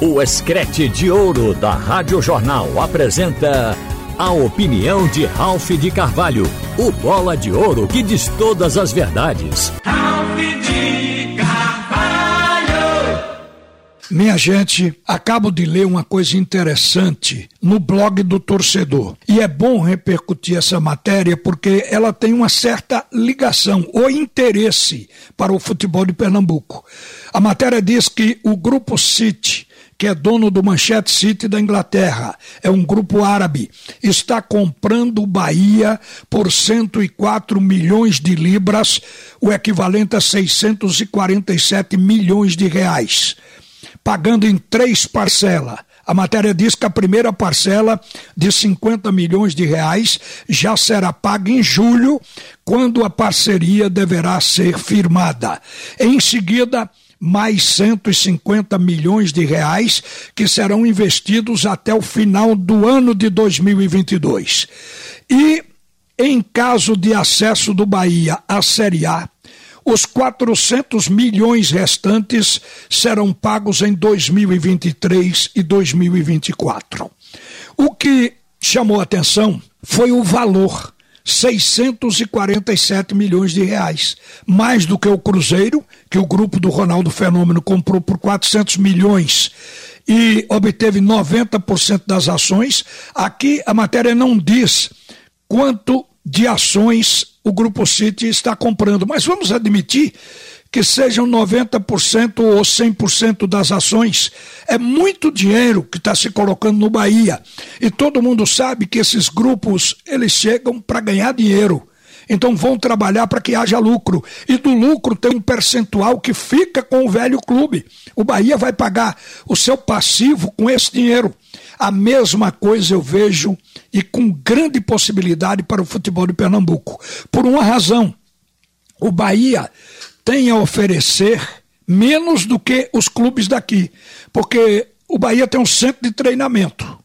O Escrete de Ouro da Rádio Jornal apresenta a opinião de Ralph de Carvalho, o bola de ouro que diz todas as verdades. Ralph de Carvalho! Minha gente, acabo de ler uma coisa interessante no blog do torcedor. E é bom repercutir essa matéria porque ela tem uma certa ligação ou interesse para o futebol de Pernambuco. A matéria diz que o Grupo City que é dono do Manchete City da Inglaterra, é um grupo árabe, está comprando o Bahia por 104 milhões de libras, o equivalente a 647 milhões de reais, pagando em três parcelas. A matéria diz que a primeira parcela de 50 milhões de reais já será paga em julho, quando a parceria deverá ser firmada. Em seguida, mais 150 milhões de reais que serão investidos até o final do ano de 2022. E em caso de acesso do Bahia à Série A, os 400 milhões restantes serão pagos em 2023 e 2024. O que chamou atenção foi o valor 647 milhões de reais, mais do que o Cruzeiro, que o grupo do Ronaldo Fenômeno comprou por 400 milhões e obteve 90% das ações. Aqui a matéria não diz quanto de ações o Grupo City está comprando, mas vamos admitir que sejam 90% ou 100% das ações. É muito dinheiro que está se colocando no Bahia. E todo mundo sabe que esses grupos, eles chegam para ganhar dinheiro. Então vão trabalhar para que haja lucro. E do lucro tem um percentual que fica com o velho clube. O Bahia vai pagar o seu passivo com esse dinheiro. A mesma coisa eu vejo e com grande possibilidade para o futebol de Pernambuco. Por uma razão. O Bahia tem a oferecer menos do que os clubes daqui, porque o Bahia tem um centro de treinamento,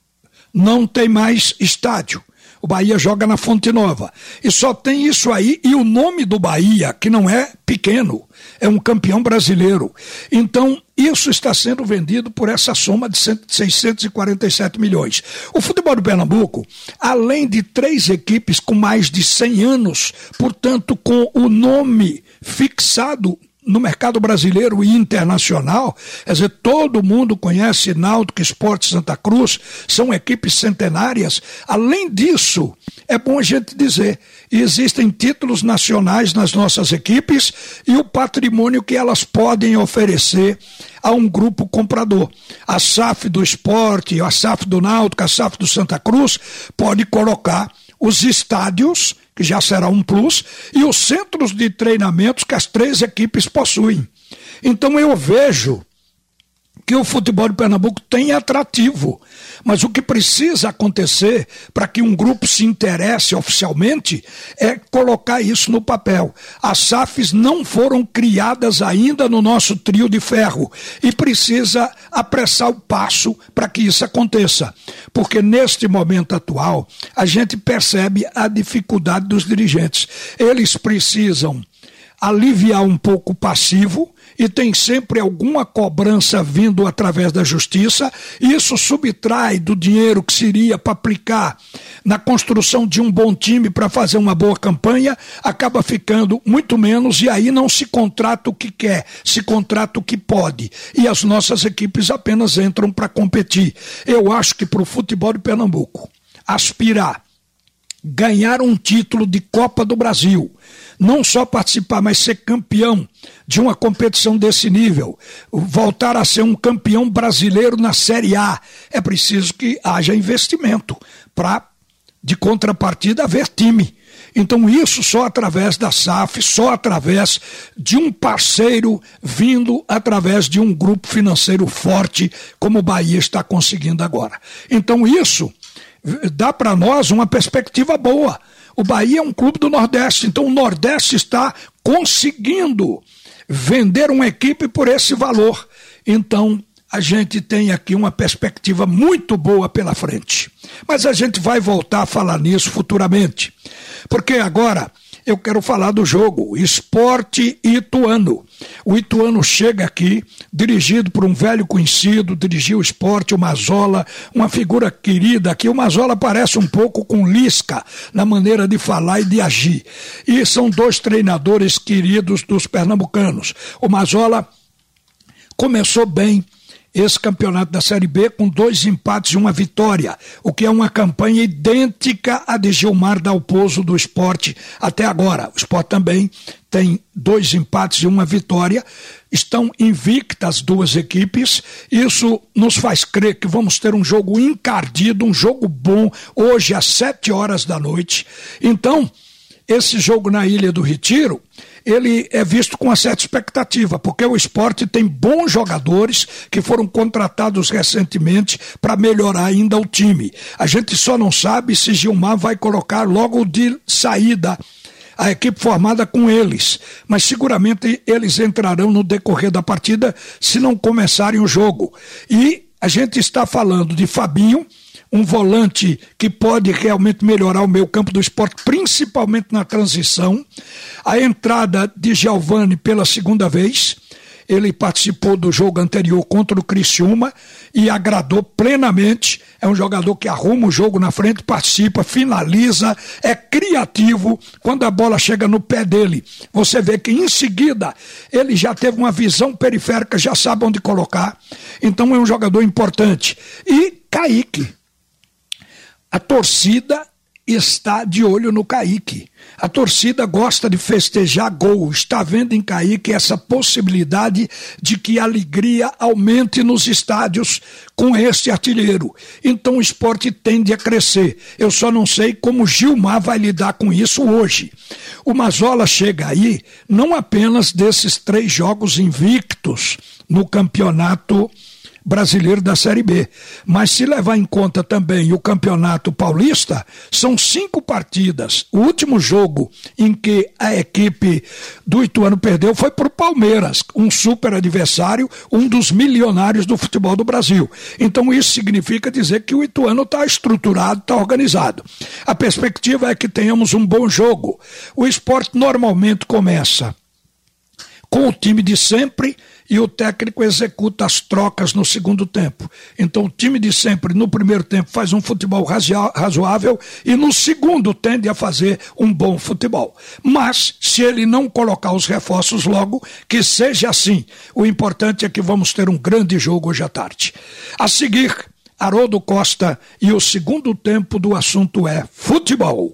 não tem mais estádio. O Bahia joga na Fonte Nova. E só tem isso aí. E o nome do Bahia, que não é pequeno, é um campeão brasileiro. Então, isso está sendo vendido por essa soma de 647 milhões. O futebol do Pernambuco, além de três equipes com mais de 100 anos, portanto, com o nome fixado no mercado brasileiro e internacional, quer dizer, todo mundo conhece Náutico Esporte Santa Cruz, são equipes centenárias. Além disso, é bom a gente dizer, existem títulos nacionais nas nossas equipes e o patrimônio que elas podem oferecer a um grupo comprador. A SAF do esporte, a SAF do Náutico, a SAF do Santa Cruz pode colocar os estádios que já será um plus, e os centros de treinamentos que as três equipes possuem. Então eu vejo que o futebol de Pernambuco tem atrativo. Mas o que precisa acontecer para que um grupo se interesse oficialmente é colocar isso no papel. As SAFs não foram criadas ainda no nosso trio de ferro e precisa apressar o passo para que isso aconteça. Porque neste momento atual, a gente percebe a dificuldade dos dirigentes. Eles precisam aliviar um pouco o passivo e tem sempre alguma cobrança vindo através da justiça. Isso subtrai do dinheiro que seria para aplicar na construção de um bom time para fazer uma boa campanha, acaba ficando muito menos e aí não se contrata o que quer, se contrata o que pode. E as nossas equipes apenas entram para competir. Eu acho que para o futebol de Pernambuco aspirar ganhar um título de Copa do Brasil, não só participar, mas ser campeão de uma competição desse nível, voltar a ser um campeão brasileiro na Série A, é preciso que haja investimento para, de contrapartida, haver time. Então, isso só através da SAF, só através de um parceiro vindo através de um grupo financeiro forte, como o Bahia está conseguindo agora. Então, isso dá para nós uma perspectiva boa. O Bahia é um clube do Nordeste, então o Nordeste está conseguindo vender uma equipe por esse valor. Então, a gente tem aqui uma perspectiva muito boa pela frente. Mas a gente vai voltar a falar nisso futuramente. Porque agora eu quero falar do jogo Esporte Ituano. O Ituano chega aqui, dirigido por um velho conhecido, dirigiu o esporte, o Mazola, uma figura querida aqui. O Mazola parece um pouco com Lisca na maneira de falar e de agir. E são dois treinadores queridos dos pernambucanos. O Mazola começou bem esse campeonato da Série B com dois empates e uma vitória, o que é uma campanha idêntica à de Gilmar Dalpozo do esporte até agora. O esporte também tem dois empates e uma vitória. Estão invictas duas equipes. Isso nos faz crer que vamos ter um jogo encardido, um jogo bom, hoje às sete horas da noite. Então, esse jogo na Ilha do Retiro ele é visto com uma certa expectativa, porque o esporte tem bons jogadores que foram contratados recentemente para melhorar ainda o time. A gente só não sabe se Gilmar vai colocar logo de saída a equipe formada com eles, mas seguramente eles entrarão no decorrer da partida se não começarem o jogo. E a gente está falando de Fabinho, um volante que pode realmente melhorar o meio campo do esporte, principalmente na transição. A entrada de Giovani pela segunda vez. Ele participou do jogo anterior contra o Criciúma e agradou plenamente. É um jogador que arruma o jogo na frente, participa, finaliza, é criativo. Quando a bola chega no pé dele, você vê que em seguida ele já teve uma visão periférica, já sabe onde colocar. Então é um jogador importante. E Kaique, a torcida está de olho no Kaique. A torcida gosta de festejar gol, está vendo em Kaique essa possibilidade de que a alegria aumente nos estádios com este artilheiro. Então o esporte tende a crescer. Eu só não sei como Gilmar vai lidar com isso hoje. O Mazola chega aí não apenas desses três jogos invictos no campeonato brasileiro da Série B. Mas se levar em conta também o Campeonato Paulista, são cinco partidas. O último jogo em que a equipe do Ituano perdeu foi para o Palmeiras, um super adversário, um dos milionários do futebol do Brasil. Então isso significa dizer que o Ituano está estruturado, está organizado. A perspectiva é que tenhamos um bom jogo. O esporte normalmente começa com o time de sempre e o técnico executa as trocas no segundo tempo. Então o time de sempre no primeiro tempo faz um futebol razoável e no segundo tende a fazer um bom futebol. Mas se ele não colocar os reforços logo, que seja assim. O importante é que vamos ter um grande jogo hoje à tarde. A seguir, Haroldo Costa e o segundo tempo do assunto é futebol.